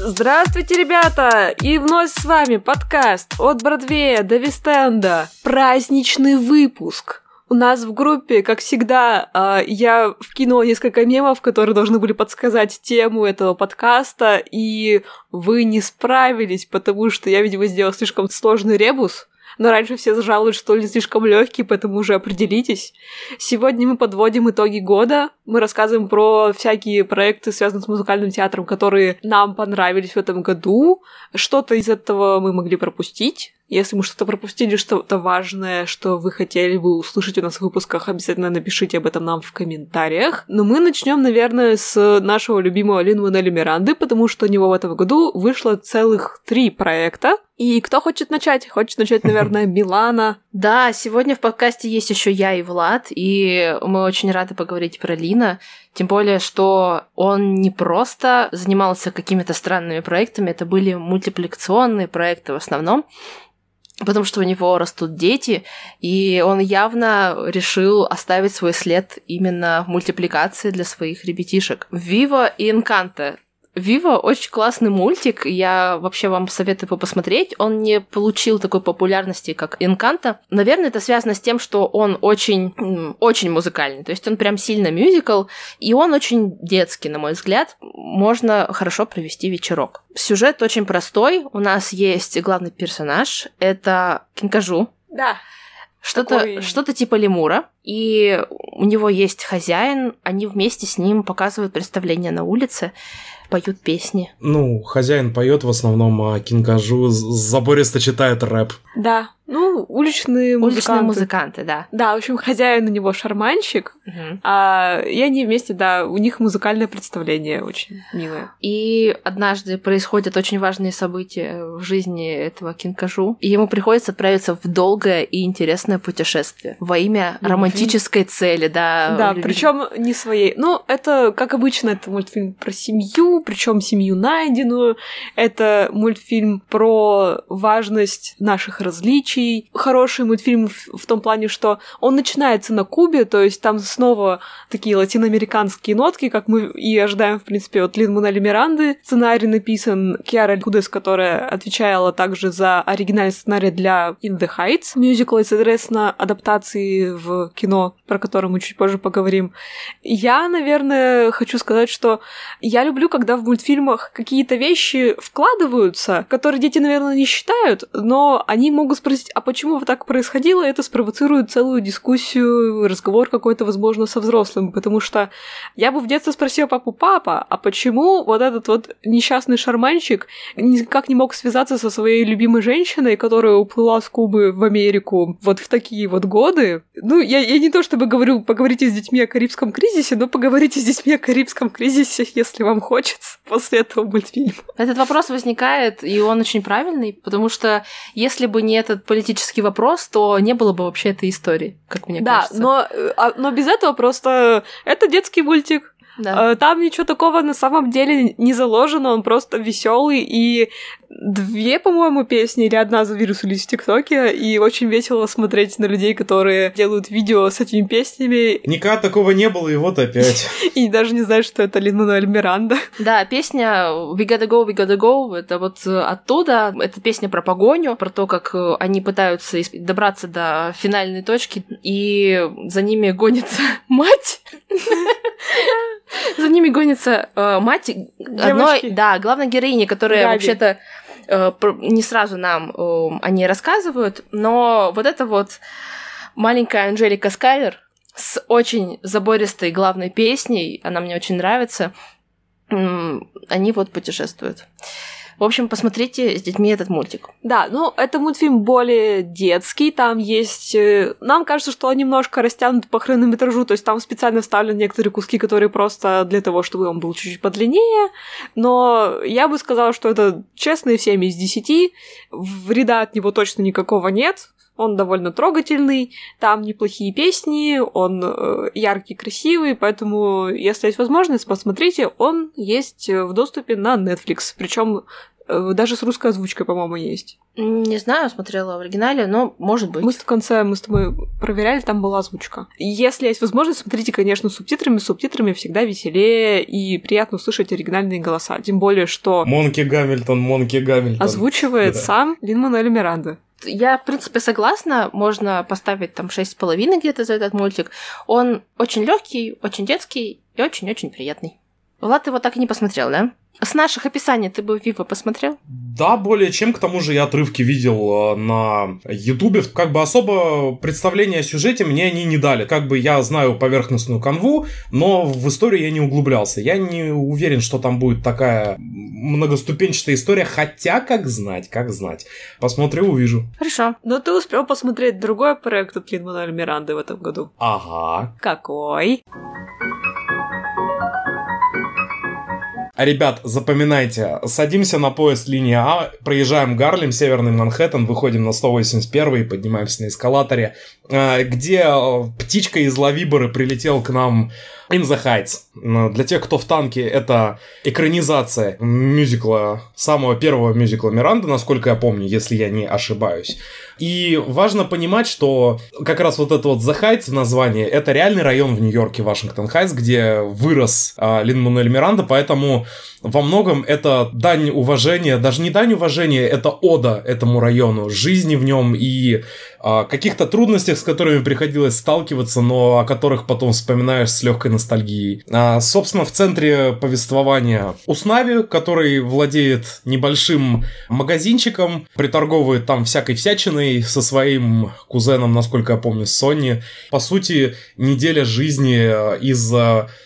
Здравствуйте, ребята! И вновь с вами подкаст от Бродвея до Вестенда. Праздничный выпуск. У нас в группе, как всегда, а, я вкинула несколько мемов, которые должны были подсказать тему этого подкаста, и вы не справились, потому что я, видимо, сделала слишком сложный ребус но раньше все жалуют, что ли слишком легкий, поэтому уже определитесь. Сегодня мы подводим итоги года, мы рассказываем про всякие проекты, связанные с музыкальным театром, которые нам понравились в этом году. Что-то из этого мы могли пропустить, если мы что-то пропустили, что-то важное, что вы хотели бы услышать у нас в выпусках, обязательно напишите об этом нам в комментариях. Но мы начнем, наверное, с нашего любимого Лин Мануэля Миранды, потому что у него в этом году вышло целых три проекта. И кто хочет начать? Хочет начать, наверное, Милана. Да, сегодня в подкасте есть еще я и Влад, и мы очень рады поговорить про Лина. Тем более, что он не просто занимался какими-то странными проектами, это были мультипликационные проекты в основном потому что у него растут дети, и он явно решил оставить свой след именно в мультипликации для своих ребятишек. Вива и Энканта Вива очень классный мультик, я вообще вам советую его посмотреть. Он не получил такой популярности, как Инканта. Наверное, это связано с тем, что он очень, очень музыкальный. То есть он прям сильно мюзикл, и он очень детский, на мой взгляд. Можно хорошо провести вечерок. Сюжет очень простой. У нас есть главный персонаж. Это Кинкажу. Да. Что-то Такой... что типа лемура, и у него есть хозяин, они вместе с ним показывают представление на улице поют песни. Ну, хозяин поет в основном, а Кингажу забористо читает рэп. Да, ну, уличные музыканты. Уличные музыканты, да. Да, в общем, хозяин у него шарманщик, угу. а, и они вместе, да, у них музыкальное представление очень милое. И однажды происходят очень важные события в жизни этого кинкажу, и ему приходится отправиться в долгое и интересное путешествие во имя Любви. романтической цели, да. Да, причем не своей. Ну, это, как обычно, это мультфильм про семью, причем семью найденную. Это мультфильм про важность наших различий, следующий хороший мультфильм в, в том плане, что он начинается на Кубе, то есть там снова такие латиноамериканские нотки, как мы и ожидаем, в принципе, от Лин Мунали Миранды. Сценарий написан Киара Кудес, которая отвечала также за оригинальный сценарий для In the Heights мюзикла и, соответственно, адаптации в кино, про которое мы чуть позже поговорим. Я, наверное, хочу сказать, что я люблю, когда в мультфильмах какие-то вещи вкладываются, которые дети, наверное, не считают, но они могут спросить, есть, а почему так происходило, это спровоцирует целую дискуссию, разговор какой-то, возможно, со взрослым, потому что я бы в детстве спросила папу, папа, а почему вот этот вот несчастный шарманщик никак не мог связаться со своей любимой женщиной, которая уплыла с Кубы в Америку вот в такие вот годы? Ну, я, я не то чтобы говорю, поговорите с детьми о Карибском кризисе, но поговорите с детьми о Карибском кризисе, если вам хочется после этого мультфильма. Этот вопрос возникает, и он очень правильный, потому что если бы не этот политический вопрос, то не было бы вообще этой истории, как мне да, кажется. Да, но, э, а, но без этого просто это детский мультик. Да. Э, там ничего такого на самом деле не заложено, он просто веселый и две, по-моему, песни или одна завирусились в ТикТоке, и очень весело смотреть на людей, которые делают видео с этими песнями. Никогда такого не было, и вот опять. И даже не знают, что это Лин Мануэль Миранда. Да, песня We Gotta Go, We Gotta Go, это вот оттуда. Это песня про погоню, про то, как они пытаются добраться до финальной точки, и за ними гонится мать. За ними гонится э, мать одной, да, главной героини, которая вообще-то Э, не сразу нам э, они рассказывают, но вот это вот маленькая Анжелика Скайлер с очень забористой главной песней, она мне очень нравится, они вот путешествуют. В общем, посмотрите с детьми этот мультик. Да, ну, это мультфильм более детский, там есть... Э, нам кажется, что он немножко растянут по хронометражу, то есть там специально вставлены некоторые куски, которые просто для того, чтобы он был чуть-чуть подлиннее, но я бы сказала, что это честные 7 из 10, вреда от него точно никакого нет, Он довольно трогательный, там неплохие песни, он э, яркий, красивый, поэтому, если есть возможность, посмотрите, он есть в доступе на Netflix. Причем Э, даже с русской озвучкой, по-моему, есть. Не знаю, смотрела в оригинале, но может быть. Мы в конце мы с тобой проверяли, там была озвучка. Если есть возможность, смотрите, конечно, с субтитрами. С субтитрами всегда веселее и приятно услышать оригинальные голоса. Тем более, что... Монки Гамильтон, Монки Гамильтон. Озвучивает да. сам Лин Мануэль Миранда. Я, в принципе, согласна. Можно поставить там шесть с половиной где-то за этот мультик. Он очень легкий, очень детский и очень-очень приятный. Влад его так и не посмотрел, да? С наших описаний ты бы Вива посмотрел? Да, более чем. К тому же я отрывки видел э, на Ютубе. Как бы особо представления о сюжете мне они не дали. Как бы я знаю поверхностную канву, но в историю я не углублялся. Я не уверен, что там будет такая многоступенчатая история. Хотя, как знать, как знать. Посмотрю, увижу. Хорошо. Но ты успел посмотреть другой проект от Лин Миранды в этом году. Ага. Какой? А, ребят, запоминайте, садимся на поезд линии А, проезжаем Гарлем, Северный Манхэттен, выходим на 181 и поднимаемся на эскалаторе, а, где а, птичка из Лавиборы прилетел к нам In the Heights. Для тех, кто в танке, это экранизация мюзикла, самого первого мюзикла Миранды, насколько я помню, если я не ошибаюсь. И важно понимать, что как раз вот это вот The Heights в названии, это реальный район в Нью-Йорке, Вашингтон Хайтс, где вырос э, Лин Мануэль Миранда, поэтому во многом это дань уважения, даже не дань уважения, это ода этому району, жизни в нем и э, каких-то трудностях, с которыми приходилось сталкиваться, но о которых потом вспоминаешь с легкой ностальгией. А, собственно, в центре повествования Уснави, который владеет небольшим магазинчиком, приторговывает там всякой всячиной, со своим кузеном, насколько я помню, Сонни. По сути, неделя жизни э, из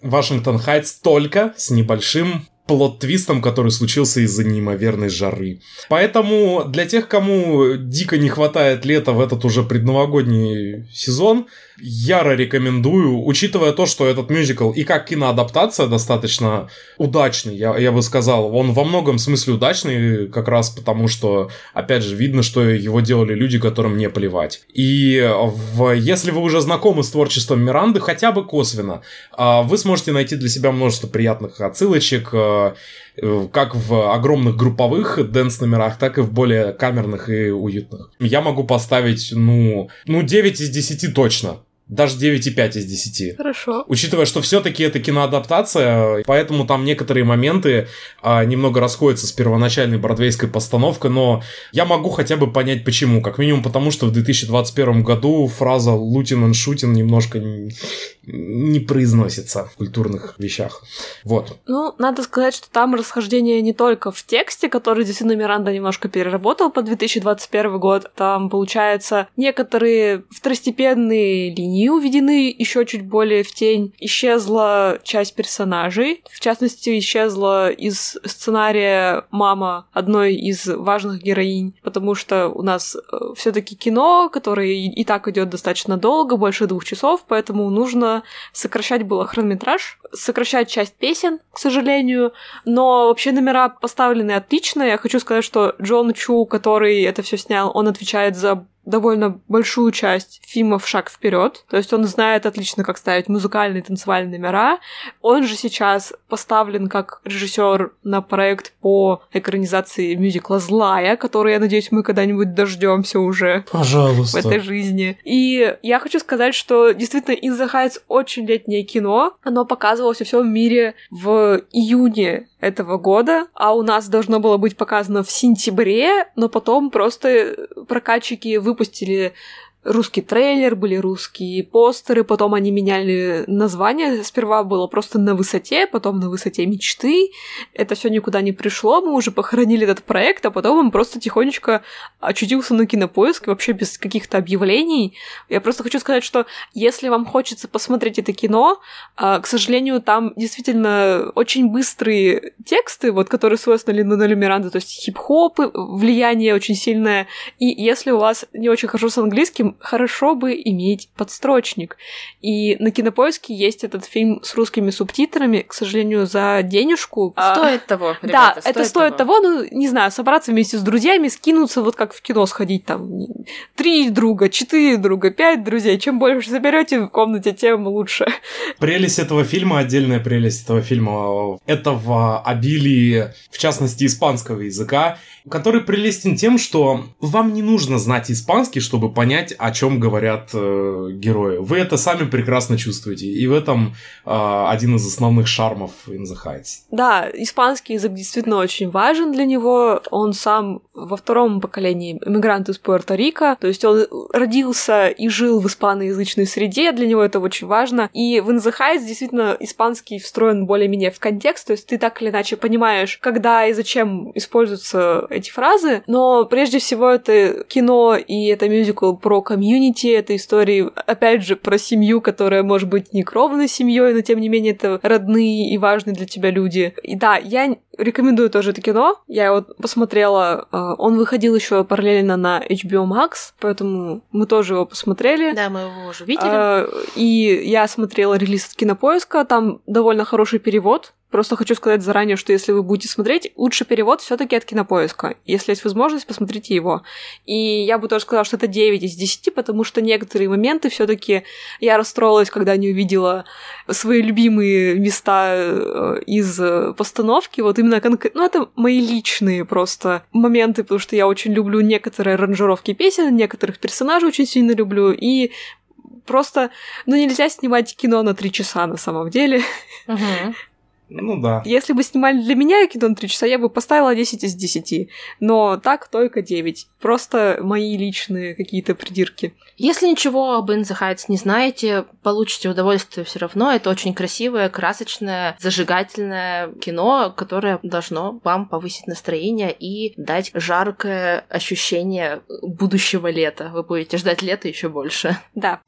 Вашингтон Хайтс только с небольшим плод-твистом, который случился из-за неимоверной жары. Поэтому для тех, кому дико не хватает лета в этот уже предновогодний сезон, яро рекомендую, учитывая то, что этот мюзикл и как киноадаптация достаточно удачный, я, я бы сказал. Он во многом смысле удачный, как раз потому, что, опять же, видно, что его делали люди, которым не плевать. И в, если вы уже знакомы с творчеством Миранды, хотя бы косвенно, а, вы сможете найти для себя множество приятных отсылочек, а, как в огромных групповых дэнс-номерах, так и в более камерных и уютных. Я могу поставить, ну, ну 9 из 10 точно даже 9,5 из 10. Хорошо. Учитывая, что все-таки это киноадаптация, поэтому там некоторые моменты а, немного расходятся с первоначальной бродвейской постановкой, но я могу хотя бы понять почему. Как минимум потому, что в 2021 году фраза «Лутин и Шутин» немножко не, не произносится в культурных вещах. Вот. Ну, надо сказать, что там расхождение не только в тексте, который действительно Миранда немножко переработал по 2021 год. Там, получается, некоторые второстепенные линии они уведены еще чуть более в тень. Исчезла часть персонажей. В частности, исчезла из сценария мама одной из важных героинь, потому что у нас э, все-таки кино, которое и так идет достаточно долго, больше двух часов, поэтому нужно сокращать было хронометраж, сокращать часть песен, к сожалению, но вообще номера поставлены отлично. Я хочу сказать, что Джон Чу, который это все снял, он отвечает за довольно большую часть фильмов «Шаг вперед. То есть он знает отлично, как ставить музыкальные и танцевальные номера. Он же сейчас поставлен как режиссер на проект по экранизации мюзикла «Злая», который, я надеюсь, мы когда-нибудь дождемся уже Пожалуйста. в этой жизни. И я хочу сказать, что действительно «In the Heights» очень летнее кино. Оно показывалось во всем мире в июне этого года, а у нас должно было быть показано в сентябре, но потом просто прокатчики выпустили русский трейлер, были русские постеры, потом они меняли название. Сперва было просто на высоте, потом на высоте мечты. Это все никуда не пришло, мы уже похоронили этот проект, а потом он просто тихонечко очутился на кинопоиск, вообще без каких-то объявлений. Я просто хочу сказать, что если вам хочется посмотреть это кино, а, к сожалению, там действительно очень быстрые тексты, вот, которые свойственны Линну Миранду, то есть хип-хоп, влияние очень сильное. И если у вас не очень хорошо с английским, фильм хорошо бы иметь подстрочник. И на кинопоиске есть этот фильм с русскими субтитрами, к сожалению, за денежку. А, стоит того, ребята, Да, стоит это стоит того. того, ну, не знаю, собраться вместе с друзьями, скинуться, вот как в кино сходить, там, три друга, четыре друга, пять друзей. Чем больше соберете в комнате, тем лучше. Прелесть этого фильма, отдельная прелесть этого фильма, это в обилии, в частности, испанского языка, который прелестен тем, что вам не нужно знать испанский, чтобы понять, о чем говорят э, герои. Вы это сами прекрасно чувствуете. И в этом э, один из основных шармов In the Heights. Да, испанский язык действительно очень важен для него. Он сам во втором поколении иммигрант из Пуэрто-Рико. То есть он родился и жил в испаноязычной среде. Для него это очень важно. И в In the Heights действительно испанский встроен более-менее в контекст. То есть ты так или иначе понимаешь, когда и зачем используются эти фразы, но прежде всего это кино и это мюзикл про комьюнити, это истории, опять же, про семью, которая может быть не кровной семьей, но тем не менее это родные и важные для тебя люди. И да, я рекомендую тоже это кино. Я вот посмотрела, а, он выходил еще параллельно на HBO Max, поэтому мы тоже его посмотрели. Да, мы его уже видели. А, и я смотрела релиз от Кинопоиска, там довольно хороший перевод, Просто хочу сказать заранее, что если вы будете смотреть, лучше перевод все таки от кинопоиска. Если есть возможность, посмотрите его. И я бы тоже сказала, что это 9 из 10, потому что некоторые моменты все таки я расстроилась, когда не увидела свои любимые места э, из постановки. Вот именно конкретно... Ну, это мои личные просто моменты, потому что я очень люблю некоторые аранжировки песен, некоторых персонажей очень сильно люблю, и просто, ну, нельзя снимать кино на три часа на самом деле. Uh-huh. Ну да. Если бы снимали для меня кино на 3 часа, я бы поставила 10 из 10. Но так только 9. Просто мои личные какие-то придирки. Если ничего об In the Heights не знаете, получите удовольствие все равно. Это очень красивое, красочное, зажигательное кино, которое должно вам повысить настроение и дать жаркое ощущение будущего лета. Вы будете ждать лета еще больше. Да.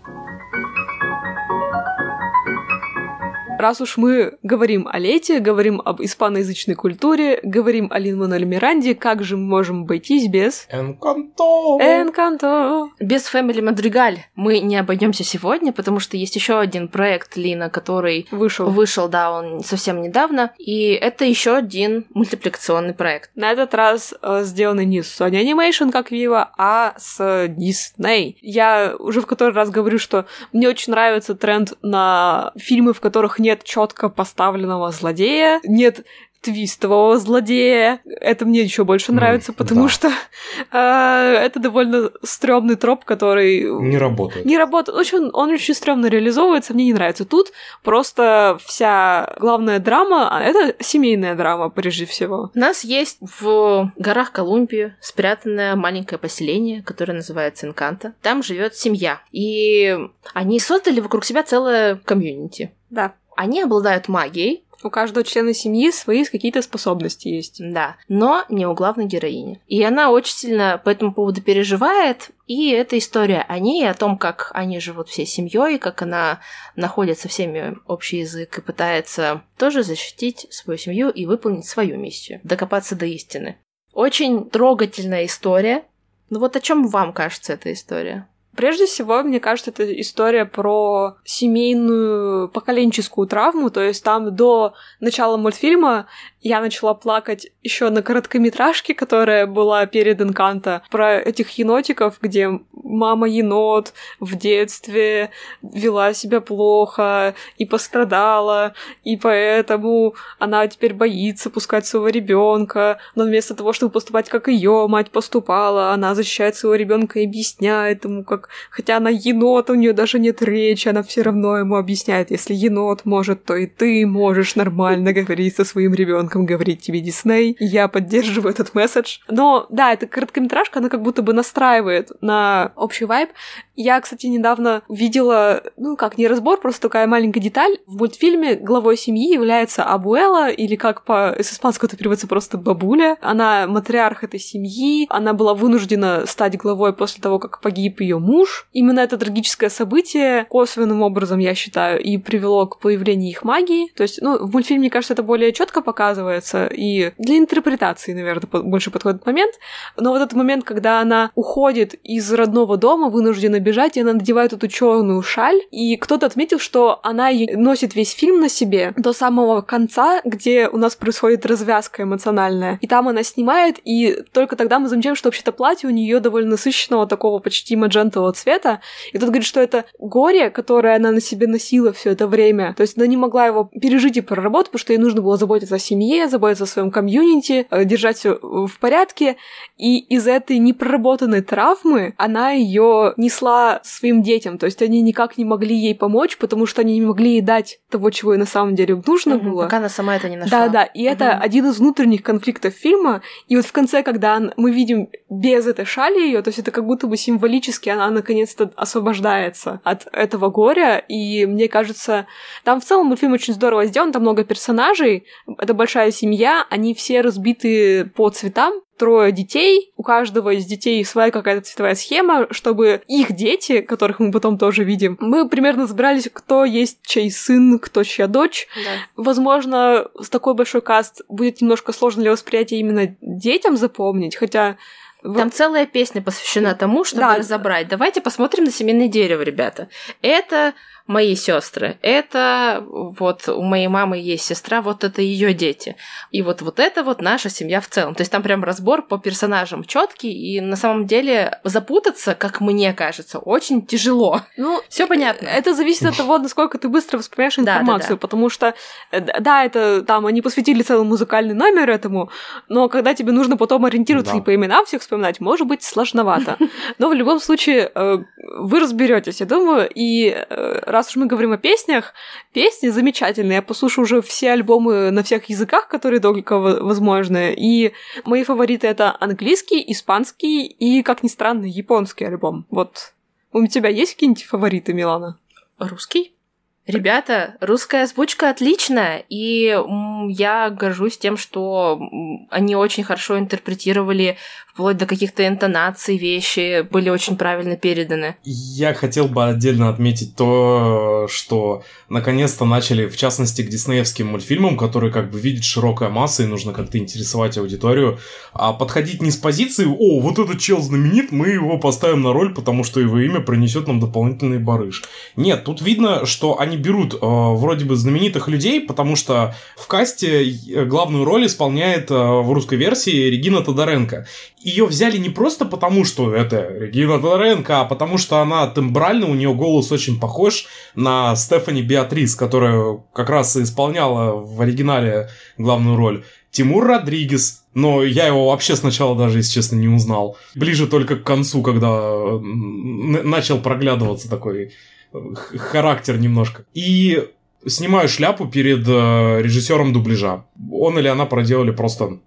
Раз уж мы говорим о лете, говорим об испаноязычной культуре, говорим о Лин-Мануэль Миранде, как же мы можем обойтись без... Энканто! Энканто! Без Family Madrigal мы не обойдемся сегодня, потому что есть еще один проект Лина, который вышел. Вышел, да, он совсем недавно. И это еще один мультипликационный проект. На этот раз э, сделанный не с Sony Animation, как Вива, а с Disney. Я уже в который раз говорю, что мне очень нравится тренд на фильмы, в которых нет нет четко поставленного злодея, нет твистового злодея. Это мне еще больше нравится, mm, потому да. что э, это довольно стрёмный троп, который... Не работает. Не работает. Очень, он очень стрёмно реализовывается, мне не нравится. Тут просто вся главная драма, а это семейная драма, прежде всего. У нас есть в горах Колумбии спрятанное маленькое поселение, которое называется Инканта. Там живет семья. И они создали вокруг себя целое комьюнити. Да. Они обладают магией. У каждого члена семьи свои какие-то способности есть. Да, но не у главной героини. И она очень сильно по этому поводу переживает, и эта история о ней, о том, как они живут всей семьей, как она находит со всеми общий язык и пытается тоже защитить свою семью и выполнить свою миссию, докопаться до истины. Очень трогательная история. Ну вот о чем вам кажется эта история? Прежде всего, мне кажется, это история про семейную поколенческую травму, то есть там до начала мультфильма я начала плакать еще на короткометражке, которая была перед Энканто, про этих енотиков, где мама енот в детстве вела себя плохо и пострадала, и поэтому она теперь боится пускать своего ребенка, но вместо того, чтобы поступать как ее мать поступала, она защищает своего ребенка и объясняет ему, как хотя она енот, у нее даже нет речи, она все равно ему объясняет, если енот может, то и ты можешь нормально говорить со своим ребенком ребенком говорить тебе Дисней. Я поддерживаю этот месседж. Но да, эта короткометражка, она как будто бы настраивает на общий вайб. Я, кстати, недавно видела, ну как, не разбор, просто такая маленькая деталь. В мультфильме главой семьи является Абуэла, или как по с испанского это переводится просто бабуля. Она матриарх этой семьи, она была вынуждена стать главой после того, как погиб ее муж. Именно это трагическое событие косвенным образом, я считаю, и привело к появлению их магии. То есть, ну, в мультфильме, мне кажется, это более четко показывается, и для интерпретации, наверное, больше подходит момент. Но вот этот момент, когда она уходит из родного дома, вынуждена бежать, и она надевает эту черную шаль, и кто-то отметил, что она носит весь фильм на себе до самого конца, где у нас происходит развязка эмоциональная. И там она снимает, и только тогда мы замечаем, что вообще-то платье у нее довольно насыщенного такого почти маджентового цвета. И тут говорит, что это горе, которое она на себе носила все это время. То есть она не могла его пережить и проработать, потому что ей нужно было заботиться о семье, заботиться о своем комьюнити, э, держать все в порядке. И из этой непроработанной травмы она ее несла своим детям. То есть они никак не могли ей помочь, потому что они не могли ей дать того, чего ей на самом деле нужно угу, было. Пока она сама это не нашла. Да, да. И угу. это один из внутренних конфликтов фильма. И вот в конце, когда мы видим без этой шали ее, то есть это как будто бы символически она наконец-то освобождается от этого горя. И мне кажется, там в целом мультфильм очень здорово сделан, там много персонажей, это большая семья, они все разбиты по цветам, трое детей, у каждого из детей своя какая-то цветовая схема, чтобы их дети, которых мы потом тоже видим, мы примерно забрались, кто есть чей сын, кто чья дочь. Да. Возможно, с такой большой каст будет немножко сложно для восприятия именно детям запомнить, хотя там целая песня посвящена тому, чтобы да. разобрать. Давайте посмотрим на семейное дерево, ребята. Это мои сестры. Это вот у моей мамы есть сестра, вот это ее дети. И вот вот это вот наша семья в целом. То есть там прям разбор по персонажам четкий, и на самом деле запутаться, как мне кажется, очень тяжело. Ну, все понятно. Это зависит от того, насколько ты быстро воспринимаешь информацию, да, да, да. потому что, э, да, это там они посвятили целый музыкальный номер этому, но когда тебе нужно потом ориентироваться да. и по именам всех вспоминать, может быть сложновато. Но в любом случае э, вы разберетесь, я думаю, и э, раз уж мы говорим о песнях, песни замечательные. Я послушаю уже все альбомы на всех языках, которые только возможны. И мои фавориты это английский, испанский и, как ни странно, японский альбом. Вот. У тебя есть какие-нибудь фавориты, Милана? Русский? Ребята, русская озвучка отличная, и я горжусь тем, что они очень хорошо интерпретировали вплоть до каких-то интонаций вещи, были очень правильно переданы. Я хотел бы отдельно отметить то, что наконец-то начали, в частности, к диснеевским мультфильмам, которые как бы видят широкая масса и нужно как-то интересовать аудиторию, а подходить не с позиции «О, вот этот чел знаменит, мы его поставим на роль, потому что его имя принесет нам дополнительный барыш». Нет, тут видно, что они берут э, вроде бы знаменитых людей, потому что в касте э, главную роль исполняет э, в русской версии Регина Тодоренко ее взяли не просто потому, что это Регина Тодоренко, а потому что она тембрально, у нее голос очень похож на Стефани Беатрис, которая как раз и исполняла в оригинале главную роль. Тимур Родригес, но я его вообще сначала даже, если честно, не узнал. Ближе только к концу, когда начал проглядываться такой э, характер немножко. И снимаю шляпу перед э, режиссером дубляжа. Он или она проделали просто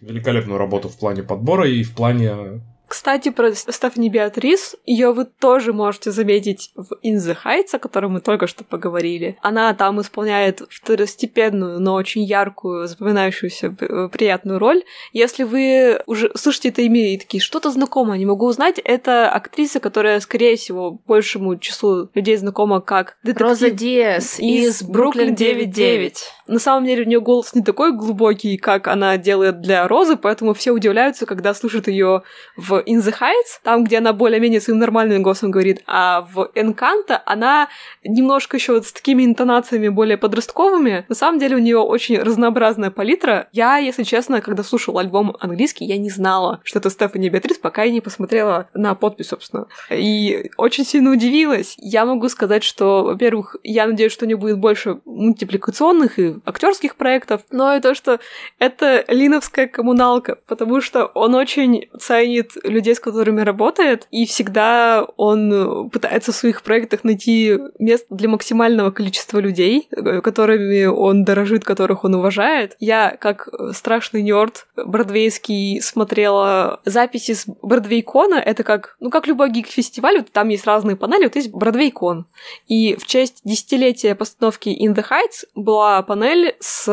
великолепную работу в плане подбора и в плане кстати, про Стефани Беатрис, ее вы тоже можете заметить в In the Heights, о котором мы только что поговорили. Она там исполняет второстепенную, но очень яркую, запоминающуюся э, приятную роль. Если вы уже слышите это имя и такие, что-то знакомое, не могу узнать, это актриса, которая, скорее всего, большему числу людей знакома как детектив Роза Диас из Бруклин 9.9. На самом деле у нее голос не такой глубокий, как она делает для Розы, поэтому все удивляются, когда слушают ее в In the Heights, там, где она более-менее своим нормальным голосом говорит, а в Encanto она немножко еще вот с такими интонациями более подростковыми. На самом деле у нее очень разнообразная палитра. Я, если честно, когда слушала альбом английский, я не знала, что это Стефани Беатрис, пока я не посмотрела на подпись, собственно. И очень сильно удивилась. Я могу сказать, что, во-первых, я надеюсь, что у нее будет больше мультипликационных и актерских проектов, но и то, что это линовская коммуналка, потому что он очень ценит людей, с которыми работает, и всегда он пытается в своих проектах найти место для максимального количества людей, которыми он дорожит, которых он уважает. Я, как страшный нерд бродвейский, смотрела записи с Бродвейкона. Это как, ну, как любой гик-фестиваль, вот там есть разные панели, вот есть Бродвейкон. И в честь десятилетия постановки In the Heights была панель с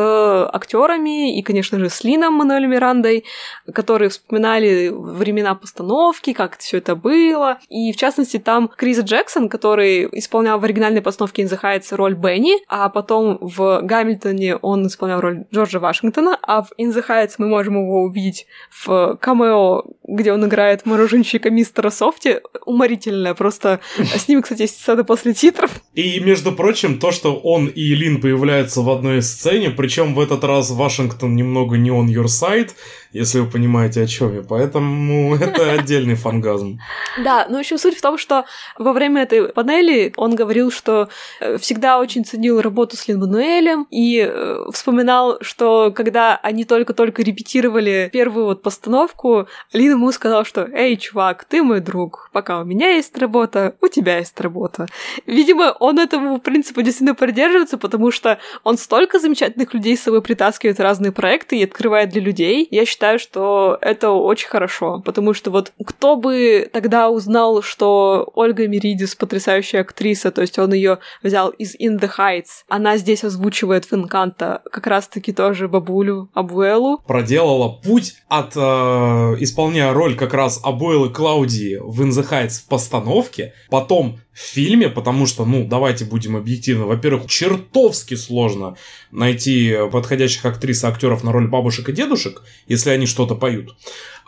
актерами и, конечно же, с Лином Мануэлем Мирандой, которые вспоминали времена постановки, как все это было. И, в частности, там Крис Джексон, который исполнял в оригинальной постановке «In the Heights» роль Бенни, а потом в «Гамильтоне» он исполнял роль Джорджа Вашингтона, а в «In the Heights» мы можем его увидеть в камео, где он играет мороженщика мистера Софти. Уморительное, просто с ними, кстати, есть сцена после титров. И, между прочим, то, что он и Лин появляются в одной сцене, причем в этот раз Вашингтон немного не on your side, если вы понимаете, о чем я. Поэтому это отдельный фангазм. Да, но еще суть в том, что во время этой панели он говорил, что э, всегда очень ценил работу с Лин Мануэлем и э, вспоминал, что когда они только-только репетировали первую вот постановку, Лин ему сказал, что «Эй, чувак, ты мой друг, пока у меня есть работа, у тебя есть работа». Видимо, он этому принципу действительно придерживается, потому что он столько замечательных людей с собой притаскивает в разные проекты и открывает для людей. Я считаю, считаю, что это очень хорошо, потому что вот кто бы тогда узнал, что Ольга Меридис потрясающая актриса, то есть он ее взял из In the Heights, она здесь озвучивает в Инканта как раз-таки тоже бабулю Абуэлу. Проделала путь от э, исполняя роль как раз Абуэлы Клаудии в In the Heights в постановке, потом в фильме, потому что, ну, давайте будем объективны. Во-первых, чертовски сложно найти подходящих актрис и актеров на роль бабушек и дедушек, если они что-то поют.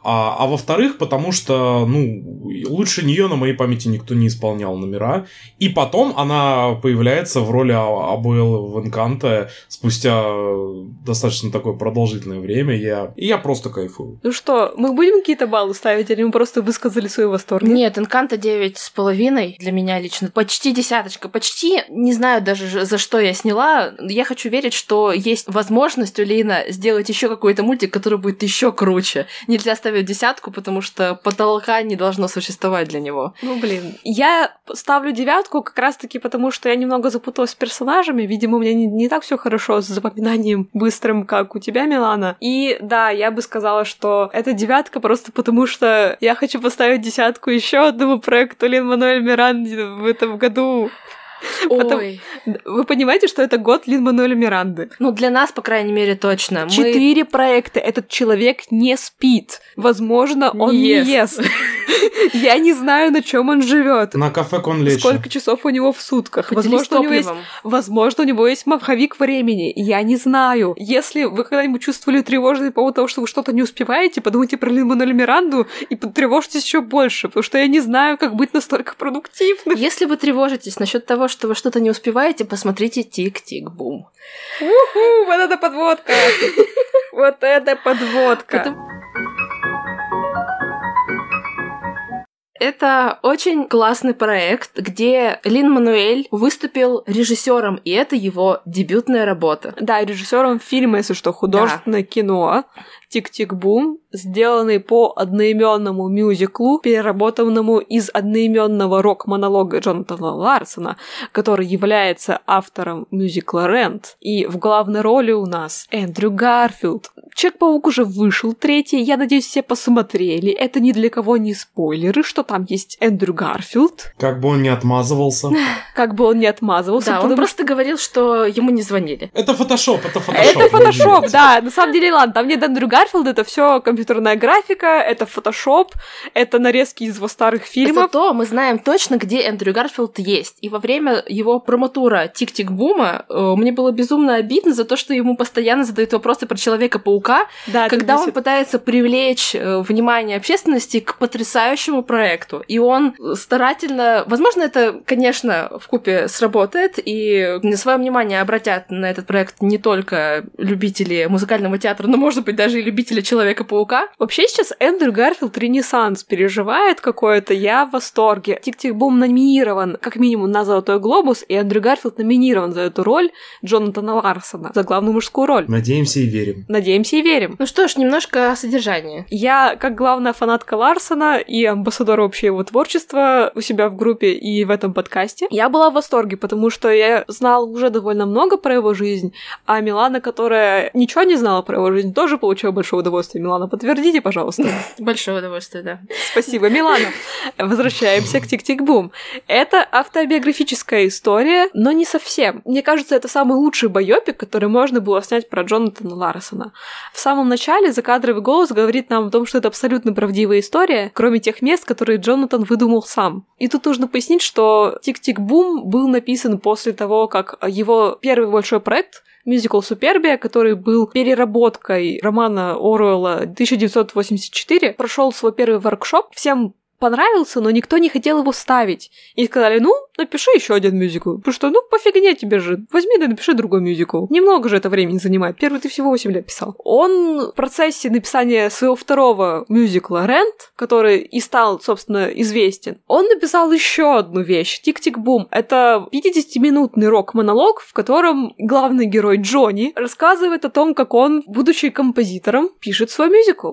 А, а во-вторых, потому что, ну, лучше нее на моей памяти никто не исполнял номера. И потом она появляется в роли а, Абуэлы в Энканте спустя достаточно такое продолжительное время. Я, и я просто кайфую. Ну что, мы будем какие-то баллы ставить, или мы просто высказали свой восторг? Нет, Энканта 9 с половиной для меня лично. Почти десяточка. Почти, не знаю даже за что я сняла. Я хочу верить, что есть возможность у Лина сделать еще какой-то мультик, который будет еще круче. Нельзя ставить ставлю десятку, потому что потолка не должно существовать для него. Ну, блин. Я ставлю девятку как раз-таки потому, что я немного запуталась с персонажами. Видимо, у меня не, не так все хорошо с запоминанием быстрым, как у тебя, Милана. И да, я бы сказала, что это девятка просто потому, что я хочу поставить десятку еще одному проекту Лин Мануэль Миранди в этом году. Ой. Вы понимаете, что это год Лин Мануэля Миранды? Ну, для нас, по крайней мере, точно. Четыре Мы... проекта. Этот человек не спит. Возможно, он не ест. Не ест. Я не знаю, на чем он живет. На café con leche. Сколько часов у него в сутках. Возможно, у него есть, возможно, у него есть маховик времени. Я не знаю. Если вы когда-нибудь чувствовали тревожность по поводу того, что вы что-то не успеваете, подумайте про Лин Мануэля Миранду и тревожьтесь еще больше, потому что я не знаю, как быть настолько продуктивным. Если вы тревожитесь насчет того, что вы что-то не успеваете, посмотрите Tick-Tick-Boom. Уху, вот это подводка! Вот это подводка! Это очень классный проект, где Лин Мануэль выступил режиссером, и это его дебютная работа. Да, режиссером фильма, если что, художественное да. кино. Tick-Tick-Boom, сделанный по одноименному мюзиклу, переработанному из одноименного рок-монолога Джонатана Ларсона, который является автором мюзикла «Рент». И в главной роли у нас Эндрю Гарфилд. Человек-паук уже вышел третий, я надеюсь, все посмотрели. Это ни для кого не спойлеры, что там есть Эндрю Гарфилд. Как бы он не отмазывался. Как бы он не отмазывался. Да, он просто говорил, что ему не звонили. Это фотошоп, это фотошоп. Это фотошоп, да. На самом деле, ладно, там нет Эндрю Гарфилд это все компьютерная графика, это фотошоп, это нарезки из его старых фильмов. Зато мы знаем точно, где Эндрю Гарфилд есть. И во время его промотура Tick-Tick-Boom а э, мне было безумно обидно за то, что ему постоянно задают вопросы про Человека-паука, да, когда он пытается привлечь э, внимание общественности к потрясающему проекту. И он старательно... Возможно, это, конечно, в купе сработает, и свое внимание обратят на этот проект не только любители музыкального театра, но, может быть, даже и любители Человека-паука. Вообще сейчас Эндрю Гарфилд ренессанс переживает какое-то, я в восторге. Tick-Tick-Boom номинирован как минимум на Золотой Глобус, и Эндрю Гарфилд номинирован за эту роль Джонатана Ларсона, за главную мужскую роль. Надеемся и верим. Надеемся и верим. Ну что ж, немножко о содержании. Я, как главная фанатка Ларсона и амбассадор вообще его творчества у себя в группе и в этом подкасте, я была в восторге, потому что я знала уже довольно много про его жизнь, а Милана, которая ничего не знала про его жизнь, тоже получила большое удовольствие удовольствие, Милана. Подтвердите, пожалуйста. Большое удовольствие, да. Спасибо, Милана. Возвращаемся к Tick-Tick-Boom. Это автобиографическая история, но не совсем. Мне кажется, это самый лучший байопик, который можно было снять про Джонатана Ларсона. В самом начале закадровый голос говорит нам о том, что это абсолютно правдивая история, кроме тех мест, которые Джонатан выдумал сам. И тут нужно пояснить, что «Tick-Tick-Boom» был написан после того, как его первый большой проект мюзикл «Superbia», который был переработкой романа Оруэлла 1984, прошел свой первый воркшоп. Всем понравился, но никто не хотел его ставить. И сказали, ну, напиши еще один мюзикл. Потому что, ну, по фигне тебе же. Возьми да напиши другой мюзикл. Немного же это времени занимает. Первый ты всего 8 лет писал. Он в процессе написания своего второго мюзикла «Рент», который и стал, собственно, известен, он написал еще одну вещь. «Тик-тик-бум». Это 50-минутный рок-монолог, в котором главный герой Джонни рассказывает о том, как он, будучи композитором, пишет свой мюзикл.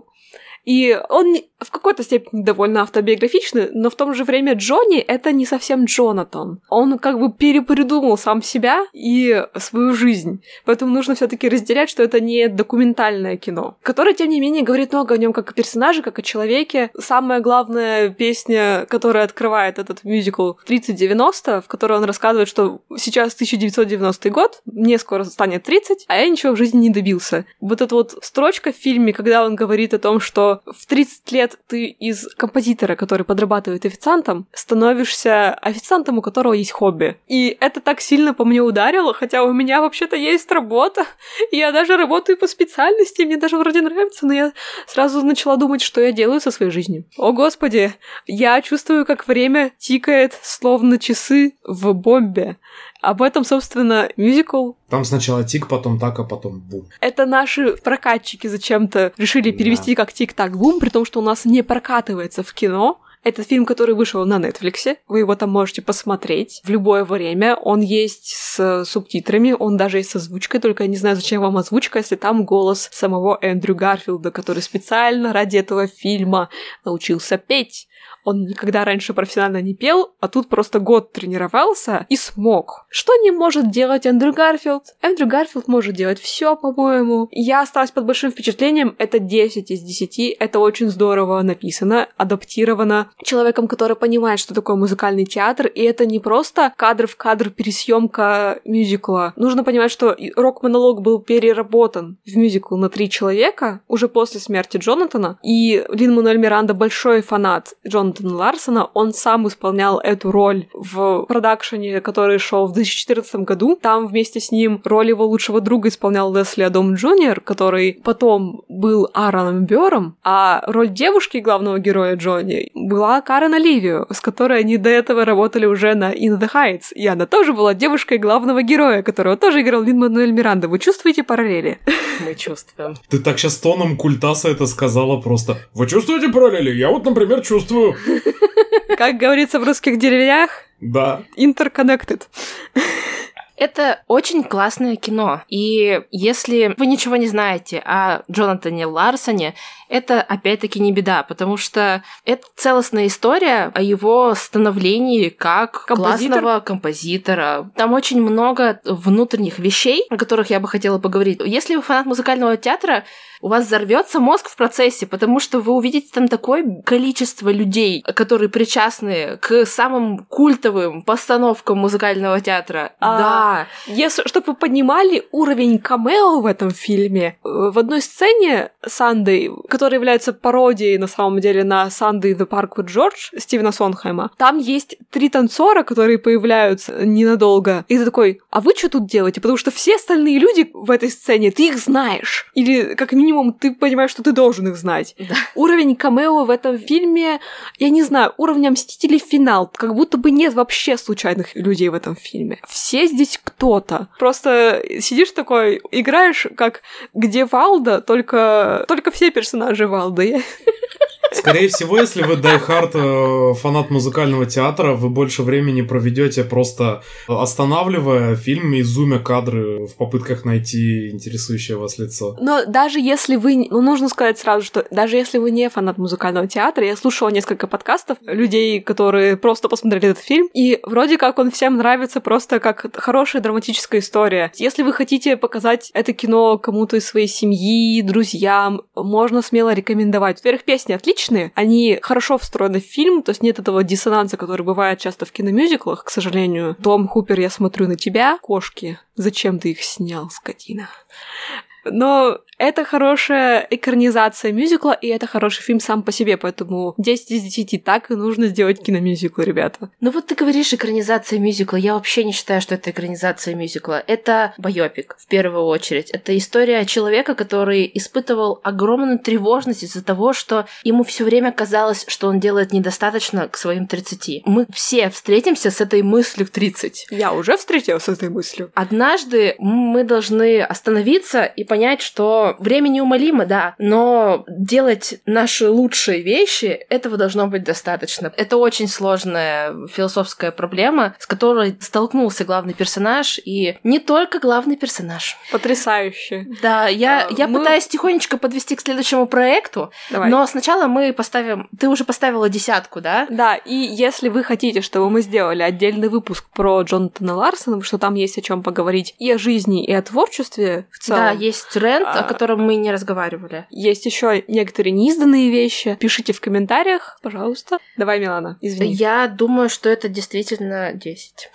И он в какой-то степени довольно автобиографичный, но в то же время Джонни — это не совсем Джонатан. Он как бы перепридумал сам себя и свою жизнь. Поэтому нужно все таки разделять, что это не документальное кино, которое, тем не менее, говорит много о нем как о персонаже, как о человеке. Самая главная песня, которая открывает этот мюзикл 3090, в которой он рассказывает, что сейчас 1990 год, мне скоро станет 30, а я ничего в жизни не добился. Вот эта вот строчка в фильме, когда он говорит о том, что в 30 лет ты из композитора, который подрабатывает официантом, становишься официантом, у которого есть хобби. И это так сильно по мне ударило, хотя у меня вообще-то есть работа, я даже работаю по специальности, мне даже вроде нравится, но я сразу начала думать, что я делаю со своей жизнью. О, господи, я чувствую, как время тикает, словно часы в бомбе. Об этом, собственно, мюзикл. Там сначала тик, потом так, а потом бум. Это наши прокатчики зачем-то решили перевести да. как тик-так-бум, при том, что у нас не прокатывается в кино. Это фильм, который вышел на Netflix. Вы его там можете посмотреть в любое время. Он есть с субтитрами, он даже есть с озвучкой, только я не знаю, зачем вам озвучка, если там голос самого Эндрю Гарфилда, который специально ради этого фильма научился петь. Он никогда раньше профессионально не пел, а тут просто год тренировался и смог. Что не может делать Эндрю Гарфилд? Эндрю Гарфилд может делать все, по-моему. Я осталась под большим впечатлением. Это 10 из 10. Это очень здорово написано, адаптировано человеком, который понимает, что такое музыкальный театр. И это не просто кадр в кадр пересъемка мюзикла. Нужно понимать, что рок-монолог был переработан в мюзикл на три человека уже после смерти Джонатана. И Лин Мануэль Миранда большой фанат Джон Джонатана Ларсона, он сам исполнял эту роль в продакшене, который шел в 2014 году. Там вместе с ним роль его лучшего друга исполнял Лесли Адом Джуниор, который потом был Аароном Бёром, а роль девушки главного героя Джонни была Карен Оливио, с которой они до этого работали уже на In the Heights, и она тоже была девушкой главного героя, которого тоже играл Лин Мануэль Миранда. Вы чувствуете параллели? Мы чувствуем. Ты так сейчас тоном культаса это сказала просто. Вы чувствуете параллели? Я вот, например, чувствую. Как говорится в русских деревнях? Да. Interconnected. Это очень классное кино. И если вы ничего не знаете о Джонатане Ларсоне, это опять-таки не беда, потому что это целостная история о его становлении как Композитор? классного композитора. Там очень много внутренних вещей, о которых я бы хотела поговорить. Если вы фанат музыкального театра, у вас взорвется мозг в процессе, потому что вы увидите там такое количество людей, которые причастны к самым культовым постановкам музыкального театра. А, да. Если, чтобы вы понимали уровень камео в этом фильме, в одной сцене Санды, которая является пародией на самом деле на Санды The Park with George Стивена Сонхайма, там есть три танцора, которые появляются ненадолго. И ты такой, а вы что тут делаете? Потому что все остальные люди в этой сцене, ты их знаешь. Или как минимум минимум ты понимаешь, что ты должен их знать. Да. Уровень камео в этом фильме, я не знаю, уровня Мстителей финал, как будто бы нет вообще случайных людей в этом фильме. Все здесь кто-то. Просто сидишь такой, играешь как где Валда, только, только все персонажи Валды. Скорее всего, если вы дайхард э, фанат музыкального театра, вы больше времени проведете просто останавливая фильм и зумя кадры в попытках найти интересующее вас лицо. Но даже если вы... Ну, нужно сказать сразу, что даже если вы не фанат музыкального театра, я слушала несколько подкастов людей, которые просто посмотрели этот фильм, и вроде как он всем нравится просто как хорошая драматическая история. Если вы хотите показать это кино кому-то из своей семьи, друзьям, можно смело рекомендовать. Во-первых, песни отличные, логичны, они хорошо встроены в фильм, то есть нет этого диссонанса, который бывает часто в киномюзиклах, к сожалению. Том Хупер, я смотрю на тебя, кошки, зачем ты их снял, скотина? Но это хорошая экранизация мюзикла, и это хороший фильм сам по себе, поэтому 10 из 10 так и нужно сделать киномюзикл, ребята. Ну вот ты говоришь экранизация мюзикла. Я вообще не считаю, что это экранизация мюзикла. Это байопик, в первую очередь. Это история человека, который испытывал огромную тревожность из-за того, что ему все время казалось, что он делает недостаточно к своим 30. Мы все встретимся с этой мыслью в 30. Я уже встретилась с этой мыслью. Однажды мы должны остановиться и понять, что время неумолимо, да, но делать наши лучшие вещи, этого должно быть достаточно. Это очень сложная философская проблема, с которой столкнулся главный персонаж, и не только главный персонаж. Потрясающе. Да, я, а, я мы... пытаюсь тихонечко подвести к следующему проекту, Давай. но сначала мы поставим... Ты уже поставила десятку, да? Да, и если вы хотите, чтобы мы сделали отдельный выпуск про Джонатана Ларсона, что там есть о чем поговорить и о жизни, и о творчестве в целом. Да, есть тренд, а, о котором мы не разговаривали. Есть еще некоторые неизданные вещи. Пишите в комментариях, пожалуйста. Давай, Милана, извини. Я думаю, что это действительно 10.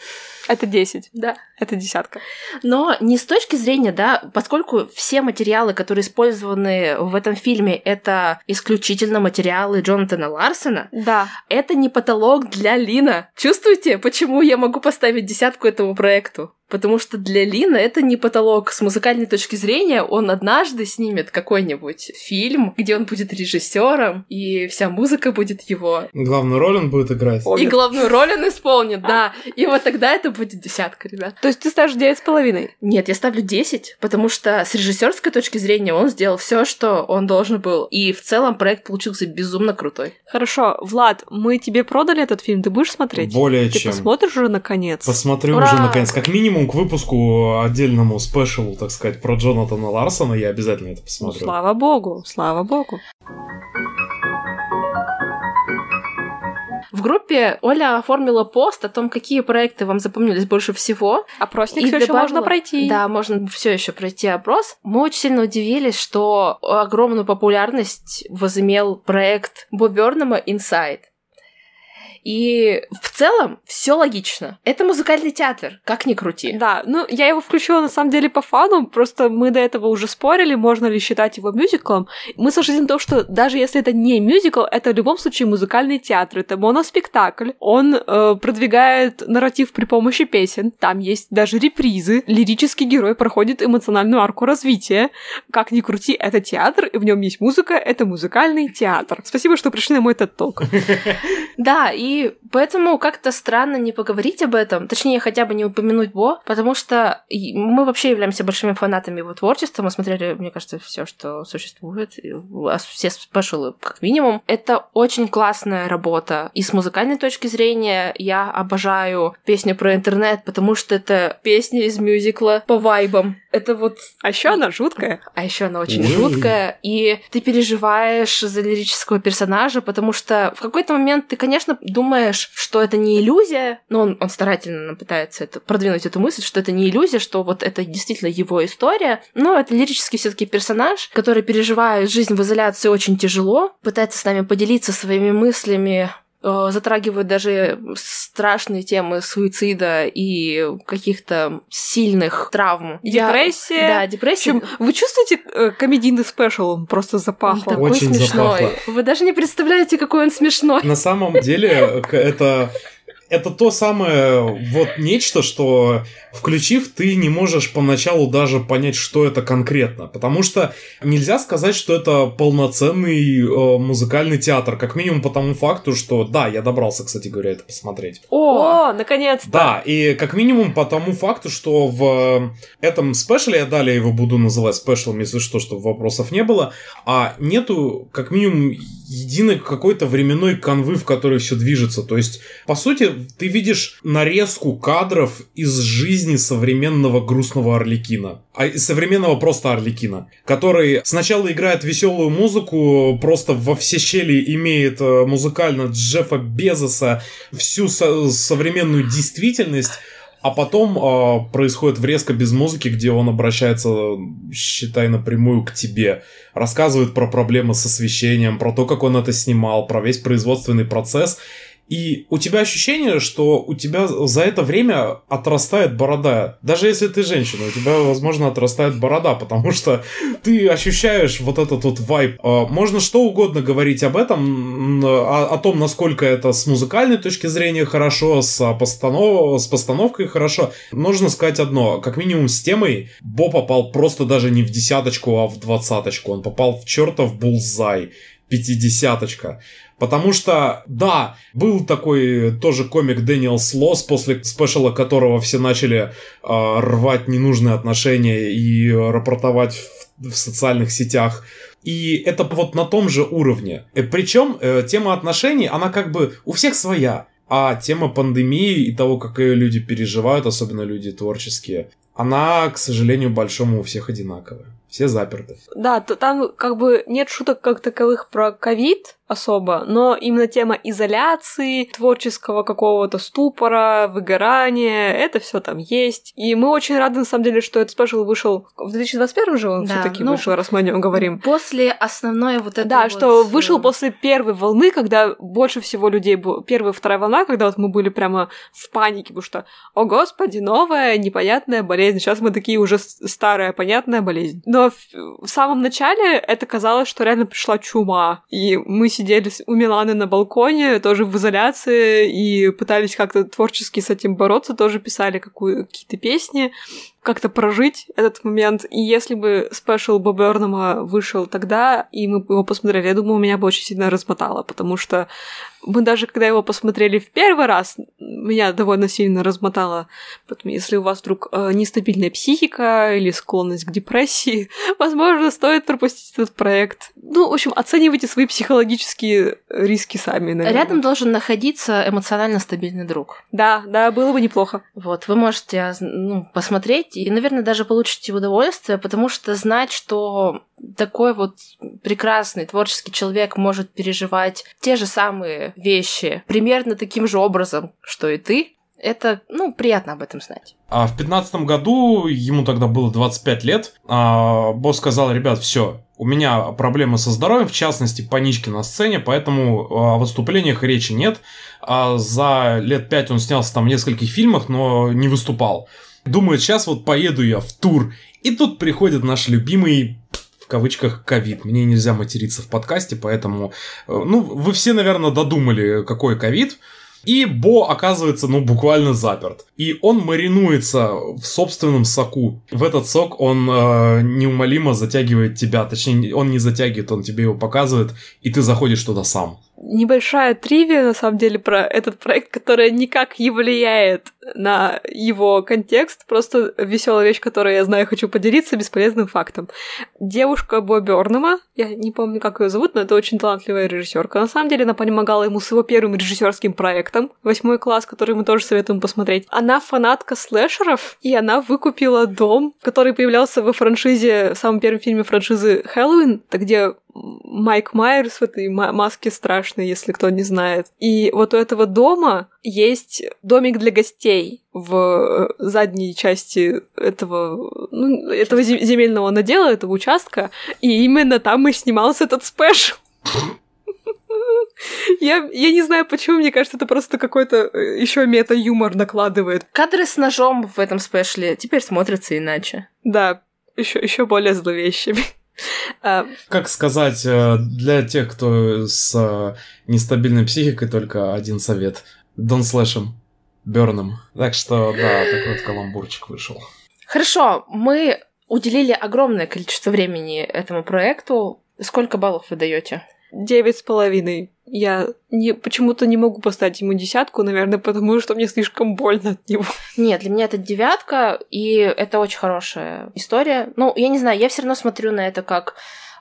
Это 10. Да. Это десятка. Но не с точки зрения, да, поскольку все материалы, которые использованы в этом фильме, это исключительно материалы Джонатана Ларсона. Да. Это не потолок для Лина. Чувствуете, почему я могу поставить десятку этому проекту? Потому что для Лина это не потолок. С музыкальной точки зрения он однажды снимет какой-нибудь фильм, где он будет режиссером, и вся музыка будет его. Главную роль он будет играть. И главную роль он исполнит, да. И вот тогда это будет десятка, ребят. То есть ты ставишь девять с половиной? Нет, я ставлю 10, потому что с режиссерской точки зрения он сделал все, что он должен был. И в целом проект получился безумно крутой. Хорошо, Влад, мы тебе продали этот фильм, ты будешь смотреть? Более ты чем. Ты посмотришь уже наконец? Посмотрю Ура! уже наконец. Как минимум к выпуску отдельному спешалу, так сказать, про Джонатана Ларсона я обязательно это посмотрю. Ну, слава богу, слава богу. В группе Оля оформила пост о том, какие проекты вам запомнились больше всего. Опросник все еще можно пройти. Да, можно все еще пройти опрос. Мы очень сильно удивились, что огромную популярность возымел проект Бобернама Inside. И в целом все логично. Это музыкальный театр, как ни крути. Да, ну я его включила на самом деле по фану, просто мы до этого уже спорили, можно ли считать его мюзиклом. Мы сошлись на том, что даже если это не мюзикл, это в любом случае музыкальный театр, это моноспектакль. Он э, продвигает нарратив при помощи песен, там есть даже репризы, лирический герой проходит эмоциональную арку развития. Как ни крути, это театр, и в нем есть музыка, это музыкальный театр. Спасибо, что пришли на мой TED-ток. Да, и поэтому как-то странно не поговорить об этом, точнее, хотя бы не упомянуть Бо, потому что мы вообще являемся большими фанатами его творчества, мы смотрели, мне кажется, все, что существует, все спешилы как минимум. Это очень классная работа. И с музыкальной точки зрения я обожаю песню про интернет, потому что это песня из мюзикла по вайбам. Это вот... А еще она жуткая. А еще она очень жуткая, и ты переживаешь за лирического персонажа, потому что в какой-то момент ты, конечно, думаешь, что это не иллюзия, но он, он старательно пытается это, продвинуть эту мысль, что это не иллюзия, что вот это действительно его история, но это лирический все таки персонаж, который переживает жизнь в изоляции очень тяжело, пытается с нами поделиться своими мыслями затрагивают даже страшные темы суицида и каких-то сильных травм. Депрессия. Я... Да, депрессия. Причем, вы чувствуете э, комедийный спешл? Он просто запахло. Он такой Очень смешной. Запахло. Вы даже не представляете, какой он смешной. На самом деле, это это то самое вот нечто, что включив, ты не можешь поначалу даже понять, что это конкретно. Потому что нельзя сказать, что это полноценный э, музыкальный театр. Как минимум по тому факту, что да, я добрался, кстати говоря, это посмотреть. О, О наконец-то! Да, и как минимум по тому факту, что в этом спешле, я далее его буду называть спешлом, если что, чтобы вопросов не было, а нету как минимум единой какой-то временной канвы, в которой все движется. То есть, по сути, ты видишь нарезку кадров из жизни современного грустного Орликина. А современного просто Орликина. Который сначала играет веселую музыку, просто во все щели имеет э, музыкально Джеффа Безоса, всю со- современную действительность, а потом э, происходит врезка без музыки, где он обращается, считай, напрямую к тебе. Рассказывает про проблемы с освещением, про то, как он это снимал, про весь производственный процесс. И у тебя ощущение, что у тебя за это время отрастает борода. Даже если ты женщина, у тебя, возможно, отрастает борода, потому что ты ощущаешь вот этот вот вайб. А, можно что угодно говорить об этом, о, о том, насколько это с музыкальной точки зрения хорошо, с, постанов... с постановкой хорошо. Нужно сказать одно, как минимум с темой Бо попал просто даже не в десяточку, а в двадцаточку. Он попал в чертов булзай пятидесяточка. Потому что, да, был такой тоже комик Дэниел Слос, после спешала которого все начали э, рвать ненужные отношения и рапортовать в, в социальных сетях. И это вот на том же уровне. Э, Причем э, тема отношений, она как бы у всех своя. А тема пандемии и того, как ее люди переживают, особенно люди творческие, она, к сожалению, большому у всех одинаковая. Все заперты. Да, то там как бы нет шуток как таковых про ковид, особо, но именно тема изоляции, творческого какого-то ступора, выгорания, это все там есть. И мы очень рады, на самом деле, что этот спешл вышел в 2021 же он да, все-таки ну, вышел, раз мы о нем говорим. После основной вот этой Да, вот... что вышел после первой волны, когда больше всего людей было... Первая вторая волна, когда вот мы были прямо в панике, потому что, о господи, новая непонятная болезнь. Сейчас мы такие уже старая понятная болезнь. Но в, в самом начале это казалось, что реально пришла чума. И мы сидели у Миланы на балконе, тоже в изоляции, и пытались как-то творчески с этим бороться, тоже писали какие-то песни как-то прожить этот момент. И если бы спешл Боба Эрнема вышел тогда, и мы его посмотрели, я думаю, меня бы очень сильно размотало, потому что мы даже когда его посмотрели в первый раз, меня довольно сильно размотало. Поэтому если у вас вдруг э, нестабильная психика или склонность к депрессии, возможно, стоит пропустить этот проект. Ну, в общем, оценивайте свои психологические риски сами, наверное. Рядом должен находиться эмоционально стабильный друг. Да, да, было бы неплохо. Вот, вы можете ну, посмотреть и, наверное, даже получите удовольствие, потому что знать, что такой вот прекрасный творческий человек может переживать те же самые вещи примерно таким же образом, что и ты, это, ну, приятно об этом знать. А в пятнадцатом году, ему тогда было 25 лет, а, босс сказал, ребят, все, у меня проблемы со здоровьем, в частности, панички на сцене, поэтому о выступлениях речи нет. А за лет пять он снялся там в нескольких фильмах, но не выступал. Думает, сейчас вот поеду я в тур. И тут приходит наш любимый в кавычках ковид. Мне нельзя материться в подкасте, поэтому, э, ну, вы все, наверное, додумали, какой ковид. И Бо оказывается, ну, буквально заперт. И он маринуется в собственном соку. В этот сок он э, неумолимо затягивает тебя. Точнее, он не затягивает, он тебе его показывает, и ты заходишь туда сам небольшая тривия, на самом деле, про этот проект, которая никак не влияет на его контекст. Просто веселая вещь, которую я знаю, хочу поделиться бесполезным фактом. Девушка Бобби Орнема, я не помню, как ее зовут, но это очень талантливая режиссерка. На самом деле, она помогала ему с его первым режиссерским проектом, восьмой класс, который мы тоже советуем посмотреть. Она фанатка слэшеров, и она выкупила дом, который появлялся во франшизе, в самом первом фильме франшизы Хэллоуин, где Майк Майерс в этой маске страшной, если кто не знает. И вот у этого дома есть домик для гостей в э, задней части этого, ну, этого земельного надела, этого участка. И именно там и снимался этот спешл. Я, я не знаю, почему, мне кажется, это просто какой-то э, еще мета-юмор накладывает. Кадры с ножом в этом спешле теперь смотрятся иначе. Да, еще, еще более зловещими. А, как сказать, э, для тех, кто с э, нестабильной психикой, только один совет. Дон слэшем, берном. Так что, да, такой вот каламбурчик вышел. Хорошо, мы уделили огромное количество времени этому проекту. Сколько баллов вы даете? Девять с половиной. Я не, почему-то не могу поставить ему десятку, наверное, потому что мне слишком больно от него. Нет, для меня это девятка, и это очень хорошая история. Ну, я не знаю, я все равно смотрю на это как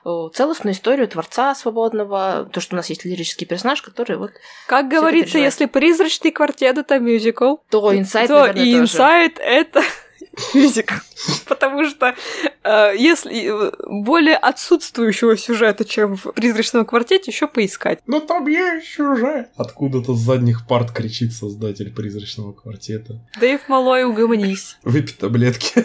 э, целостную историю творца свободного, то, что у нас есть лирический персонаж, который вот... Как говорится, если призрачный квартет — это мюзикл, то инсайт, то и инсайт — это мюзикл. Потому что если э, более отсутствующего сюжета, чем в «Призрачном квартете», еще поискать. Но там есть сюжет. Откуда-то с задних парт кричит создатель «Призрачного квартета». Дэйв Малой, угомонись. Выпей таблетки.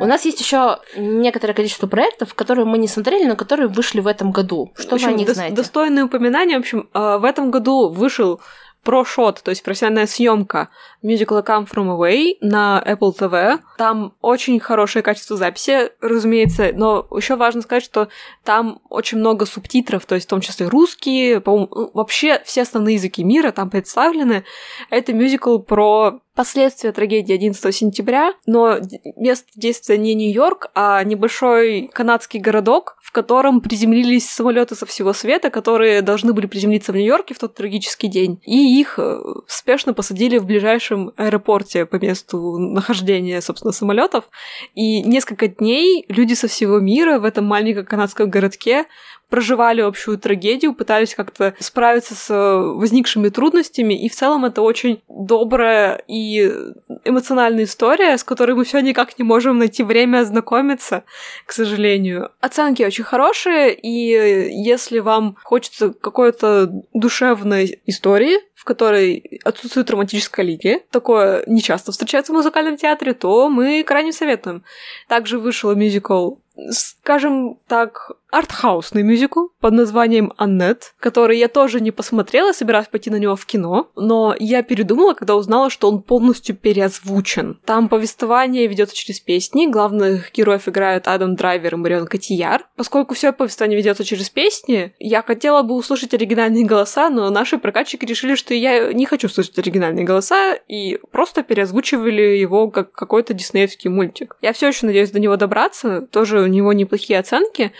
У нас есть еще некоторое количество проектов, которые мы не смотрели, но которые вышли в этом году. Что общем, вы о них дос- знаете? Достойное упоминание. В общем, э, в этом году вышел про-шот, то есть профессиональная съемка мюзикла Come From Away на Apple TV. Там очень хорошее качество записи, разумеется, но еще важно сказать, что там очень много субтитров, то есть в том числе русские, по-моему, ну, вообще все основные языки мира там представлены. Это мюзикл про последствия трагедии 11 сентября, но место действия не Нью-Йорк, а небольшой канадский городок, в котором приземлились самолеты со всего света, которые должны были приземлиться в Нью-Йорке в тот трагический день. И их э, спешно посадили в ближайшем аэропорте по месту нахождения, собственно, самолетов. И несколько дней люди со всего мира в этом маленьком канадском городке проживали общую трагедию, пытались как-то справиться с э, возникшими трудностями, и в целом это очень добрая и эмоциональная история, с которой мы все никак не можем найти время ознакомиться, к сожалению. Оценки очень хорошие, и если вам хочется какой-то душевной истории, в которой отсутствует романтическая линия, такое не часто встречается в музыкальном театре, то мы крайне советуем. Также вышел мюзикл скажем так, артхаусный мюзикл под названием «Аннет», который я тоже не посмотрела, собираюсь пойти на него в кино, но я передумала, когда узнала, что он полностью переозвучен. Там повествование ведется через песни, главных героев играют Адам Драйвер и Марион Котияр. Поскольку все повествование ведется через песни, я хотела бы услышать оригинальные голоса, но наши прокатчики решили, что я не хочу слышать оригинальные голоса, и просто переозвучивали его как какой-то диснеевский мультик. Я все еще надеюсь до него добраться, тоже него неплохие оценки.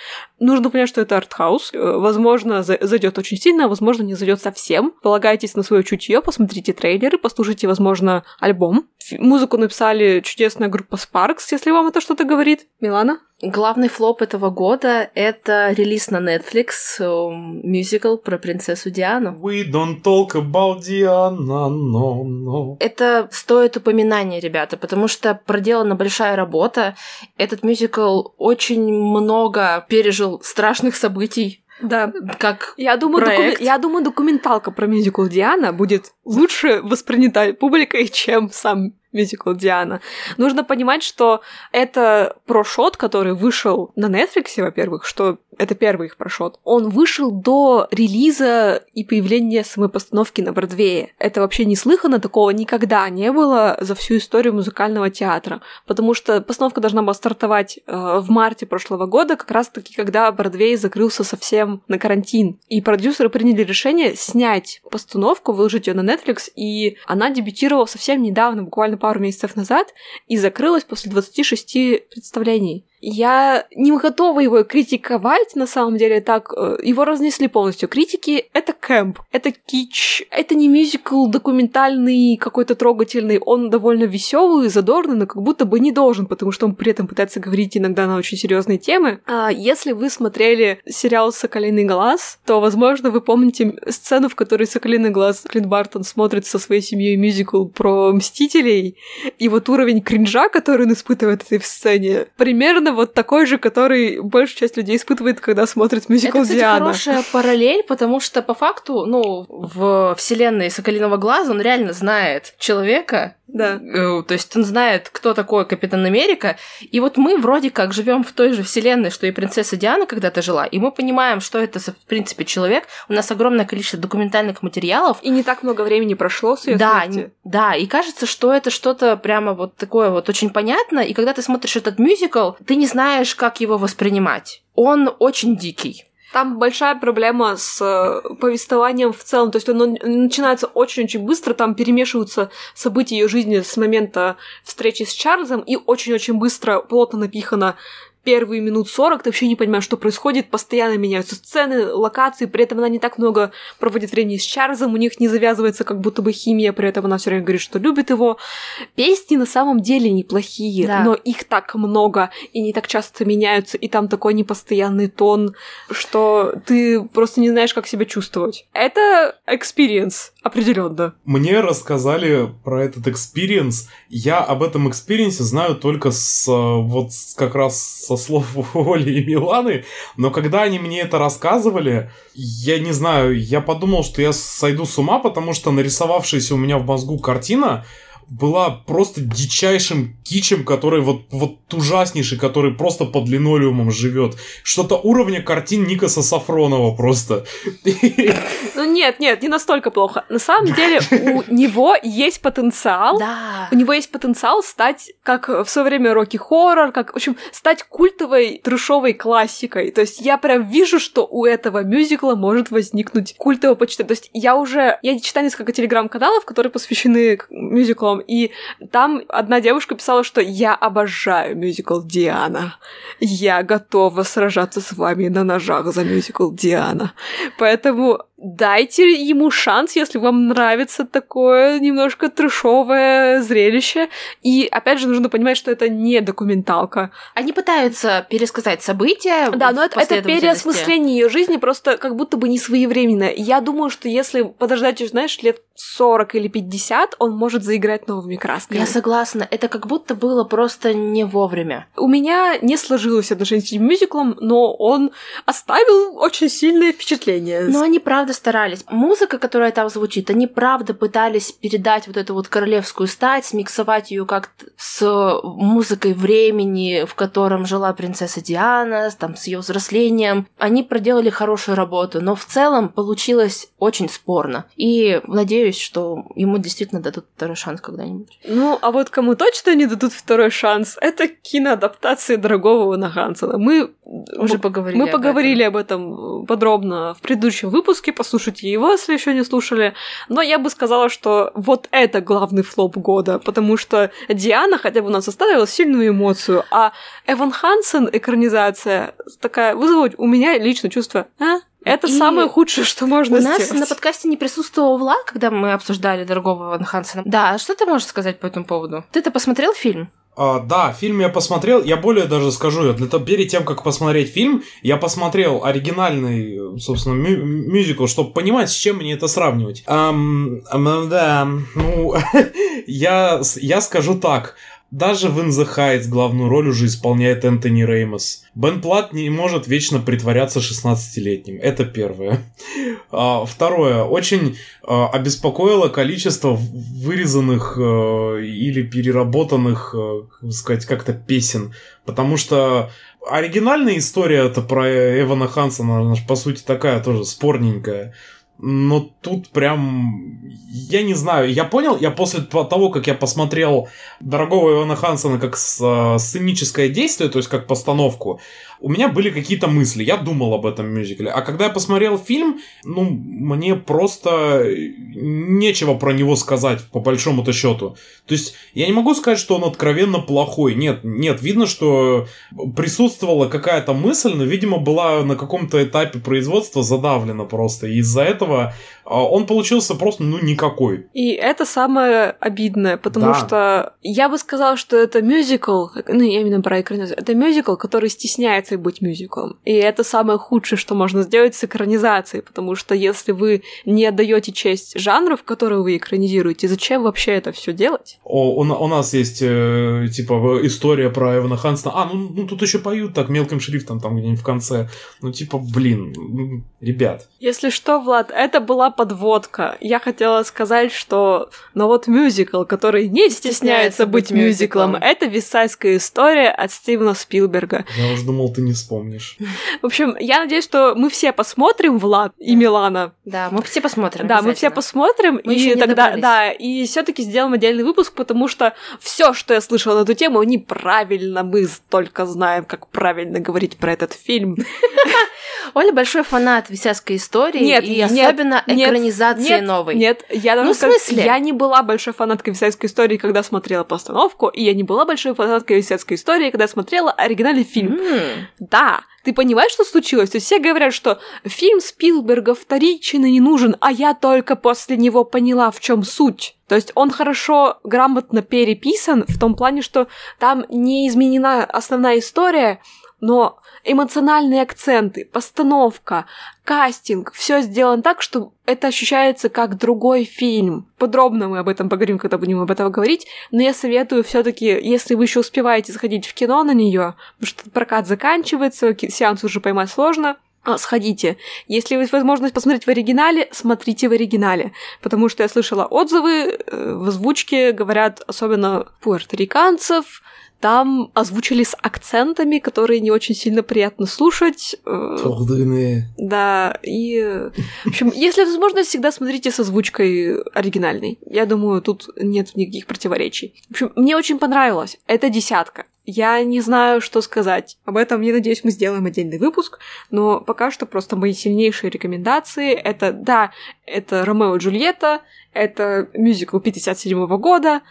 Нужно понять, что это артхаус. Э, Возможно, за- зайдет очень сильно, а возможно, не зайдет совсем. Полагайтесь на свое чутье, посмотрите трейлеры, послушайте, возможно, альбом. Музыку написали чудесная группа Sparks, если вам это что-то говорит. Милана? Главный флоп этого года — это релиз на Netflix, эм, мюзикл про принцессу Диану. We don't talk about Diana, no, no. Это стоит упоминания, ребята, потому что проделана большая работа. Этот мюзикл очень много пережил страшных событий, Да. как Я думаю, Проект. докумен- я думаю, документалка про мюзикл Диана будет лучше воспринята публикой, чем сам мюзикл Диана. Нужно понимать, что это прошот, который вышел на Netflix, во-первых, что это первый их прошот. Он вышел до релиза и появления самой постановки на Бродвее. Это вообще неслыханно, такого никогда не было за всю историю музыкального театра, потому что постановка должна была стартовать э, в марте прошлого года, как раз-таки, когда Бродвей закрылся совсем на карантин. И продюсеры приняли решение снять постановку, выложить ее на Netflix, и она дебютировала совсем недавно, буквально пару месяцев назад, и закрылась после 26 представлений. Я не готова его критиковать, на самом деле, так. э, Его разнесли полностью. Критики — это кэмп, это кич, это не мюзикл документальный, какой-то трогательный. Он довольно веселый, задорный, но как будто бы не должен, потому что он при этом пытается говорить иногда на очень серьезные темы. А если вы смотрели сериал «Соколиный глаз», то, возможно, вы помните сцену, в которой «Соколиный глаз» Клинт Бартон смотрит со своей семьей мюзикл про Мстителей, и вот уровень кринжа, который он испытывает в этой сцене, примерно вот такой же, который большая часть людей испытывает, когда смотрит мюзикл Это, кстати, Диана. хорошая параллель, потому что по факту, ну, в вселенной Соколиного глаза он реально знает человека, Да. Э, То есть он знает, кто такой Капитан Америка. И вот мы вроде как живем в той же вселенной, что и принцесса Диана когда-то жила. И мы понимаем, что это, в принципе, человек. У нас огромное количество документальных материалов. И не так много времени прошло с ее да, смерти. да, и кажется, что это что-то прямо вот такое вот очень понятно. И когда ты смотришь этот мюзикл, ты не знаешь, как его воспринимать. Он очень дикий. Там большая проблема с э, повествованием в целом. То есть оно начинается очень-очень быстро, там перемешиваются события ее жизни с момента встречи с Чарльзом, и очень-очень быстро, плотно напихано первые минут 40, ты вообще не понимаешь, что происходит, постоянно меняются сцены, локации, при этом она не так много проводит времени с Чарльзом, у них не завязывается как будто бы химия, при этом она все время говорит, что любит его. Песни на самом деле неплохие, Да. но их так много, и не так часто меняются, и там такой непостоянный тон, что ты просто не знаешь, как себя чувствовать. Это experience, определенно. Мне рассказали про этот experience. Я об этом experience знаю только с вот как раз со слов Оли и Миланы. Но когда они мне это рассказывали, я не знаю, я подумал, что я сойду с ума, потому что нарисовавшаяся у меня в мозгу картина была просто дичайшим кичем, который вот, вот ужаснейший, который просто под линолеумом живет. Что-то уровня картин Никаса Сафронова просто. Ну нет, нет, не настолько плохо. На самом деле у него есть потенциал. Да. У него есть потенциал стать, как в свое время Рокки Хоррор, как, в общем, стать культовой трешовой классикой. То есть я прям вижу, что у этого мюзикла может возникнуть культовое почитание. То есть я уже... Я читаю несколько телеграм-каналов, которые посвящены мюзиклам, и там одна девушка писала, что я обожаю мюзикл Диана. Я готова сражаться с вами на ножах за мюзикл Диана. Поэтому дайте ему шанс, если вам нравится такое немножко трешовое зрелище. И опять же, нужно понимать, что это не документалка. Они пытаются пересказать события. Да, но это, это переосмысление ее жизни, просто как будто бы не своевременное. Я думаю, что если подождать, знаешь, лет 40 или 50, он может заиграть новыми красками. Я согласна. Это как будто было просто не вовремя. У меня не сложилось отношение с этим мюзиклом, но он оставил очень сильное впечатление. Но они правда старались. Музыка, которая там звучит, они правда пытались передать вот эту вот королевскую стать, смиксовать ее как-то с музыкой времени, в котором жила принцесса Диана, там, с ее взрослением. Они проделали хорошую работу, но в целом получилось очень спорно. И надеюсь, что ему действительно дадут второй шанс когда-нибудь. Ну, а вот кому точно не дадут второй шанс, это киноадаптации дорогого Вана Хансена. Мы уже поговорили. Мы об поговорили этом. об этом подробно в предыдущем выпуске. Послушайте его, если еще не слушали. Но я бы сказала, что вот это главный флоп года, потому что Диана хотя бы у нас оставила сильную эмоцию, а Эван Хансен экранизация такая вызывает у меня лично чувство, а, это и самое худшее, что можно у сделать. У нас на подкасте не присутствовал Влад, когда мы обсуждали дорогого Ван Хансена. Да, что ты можешь сказать по этому поводу? Ты-то посмотрел фильм? А, да, фильм я посмотрел. Я более даже скажу, для того, перед тем, как посмотреть фильм, я посмотрел оригинальный, собственно, мю- мюзикл, чтобы понимать, с чем мне это сравнивать. Um, um, да, ну, я, я скажу так. Даже в In the Heights главную роль уже исполняет Энтони Реймос. Бен Плат не может вечно притворяться 16-летним. Это первое. А, второе. Очень а, обеспокоило количество вырезанных а, или переработанных, а, как сказать, как-то песен. Потому что оригинальная история это про Эвана Хансона, она по сути такая тоже спорненькая. Но тут прям, я не знаю, я понял, я после того, как я посмотрел дорогого Ивана Хансона как сценическое действие, то есть как постановку, у меня были какие-то мысли, я думал об этом мюзикле. А когда я посмотрел фильм, ну, мне просто нечего про него сказать, по большому-то счету. То есть, я не могу сказать, что он откровенно плохой. Нет, нет, видно, что присутствовала какая-то мысль, но, видимо, была на каком-то этапе производства задавлена просто. И из-за этого он получился просто, ну, никакой. И это самое обидное, потому да. что я бы сказала, что это мюзикл, ну, я именно про экранизацию, это мюзикл, который стесняется быть мюзиклом. И это самое худшее, что можно сделать с экранизацией, потому что если вы не отдаете честь жанров, которые вы экранизируете, зачем вообще это все делать? О, у, у нас есть, э, типа, история про Эвана Хансона. А, ну, ну тут еще поют так мелким шрифтом там где-нибудь в конце. Ну, типа, блин, ребят. Если что, Влад, это была подводка. Я хотела сказать, что но вот мюзикл, который не стесняется, стесняется быть мюзиклом, мюзиклом, это висайская история от Стивена Спилберга. Я уже думал, ты не вспомнишь. В общем, я надеюсь, что мы все посмотрим Влад и Милана. Да, мы все посмотрим. Да, мы все посмотрим, мы и тогда, да, и все-таки сделаем отдельный выпуск, потому что все, что я слышала на эту тему, неправильно. Мы только знаем, как правильно говорить про этот фильм. Оля большой фанат висяцкой истории, нет, и особенно нет, экранизации нет, новой. Нет, я ну, в смысле? я не была большой фанаткой висяцкой истории, когда смотрела постановку, и я не была большой фанаткой висяцкой истории, когда смотрела оригинальный фильм. Mm. Да, ты понимаешь, что случилось? То есть все говорят, что фильм Спилберга вторичен и не нужен, а я только после него поняла, в чем суть. То есть он хорошо, грамотно переписан в том плане, что там не изменена основная история, но эмоциональные акценты, постановка, кастинг, все сделано так, что это ощущается как другой фильм. Подробно мы об этом поговорим, когда будем об этом говорить, но я советую все-таки, если вы еще успеваете заходить в кино на нее, потому что прокат заканчивается, сеанс уже поймать сложно, а, сходите. Если есть возможность посмотреть в оригинале, смотрите в оригинале. Потому что я слышала отзывы э, в озвучке, говорят, особенно пуэрториканцев, там озвучили с акцентами, которые не очень сильно приятно слушать. Э, Турдыны. Да, и... В общем, если возможность, всегда смотрите с озвучкой оригинальной. Я думаю, тут нет никаких противоречий. В общем, мне очень понравилось. Это десятка. Я не знаю, что сказать. Об этом, я надеюсь, мы сделаем отдельный выпуск, но пока что просто мои сильнейшие рекомендации — это, да, это «Ромео и Джульетта», это мюзикл 57 года,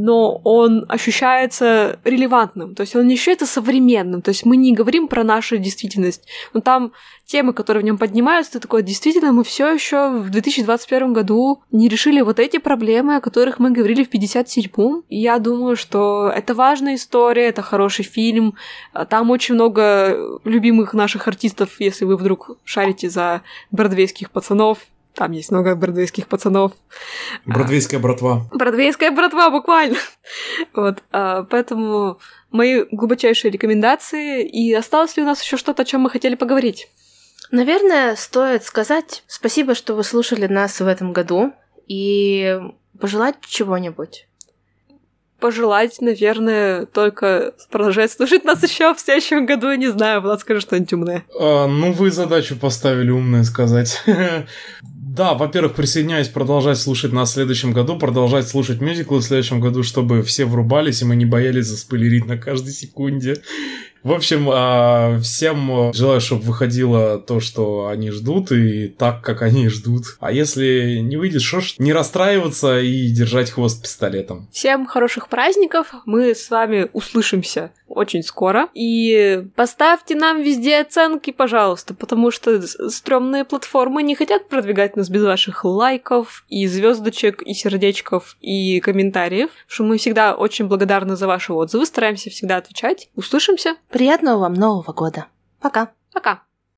но он ощущается релевантным, то есть он не ощущается современным, то есть мы не говорим про нашу действительность, но там темы, которые в нем поднимаются, ты такой, действительно, мы все еще в 2021 году не решили вот эти проблемы, о которых мы говорили в 57-м. И я думаю, что это важная история, это хороший фильм, там очень много любимых наших артистов, если вы вдруг шарите за бродвейских пацанов, там есть много бродвейских пацанов. Бродвейская братва. Бродвейская братва, буквально. вот, а, поэтому мои глубочайшие рекомендации. И осталось ли у нас еще что-то, о чем мы хотели поговорить? Наверное, стоит сказать спасибо, что вы слушали нас в этом году и пожелать чего-нибудь пожелать, наверное, только продолжать слушать нас еще в следующем году. Я не знаю, Влад, скажи что-нибудь умное. А, ну, вы задачу поставили умное сказать. Да, во-первых, присоединяюсь продолжать слушать нас в следующем году, продолжать слушать мюзиклы в следующем году, чтобы все врубались, и мы не боялись заспойлерить на каждой секунде. В общем, а, всем желаю, чтобы выходило то, что они ждут, и так, как они ждут. А если не выйдет, что ж, не расстраиваться и держать хвост пистолетом. Всем хороших праздников. Мы с вами услышимся очень скоро. И поставьте нам везде оценки, пожалуйста, потому что стрёмные платформы не хотят продвигать нас без ваших лайков и звездочек, и сердечков, и комментариев, что мы всегда очень благодарны за ваши отзывы, стараемся всегда отвечать. Услышимся. Приятного вам Нового года. Пока. Пока.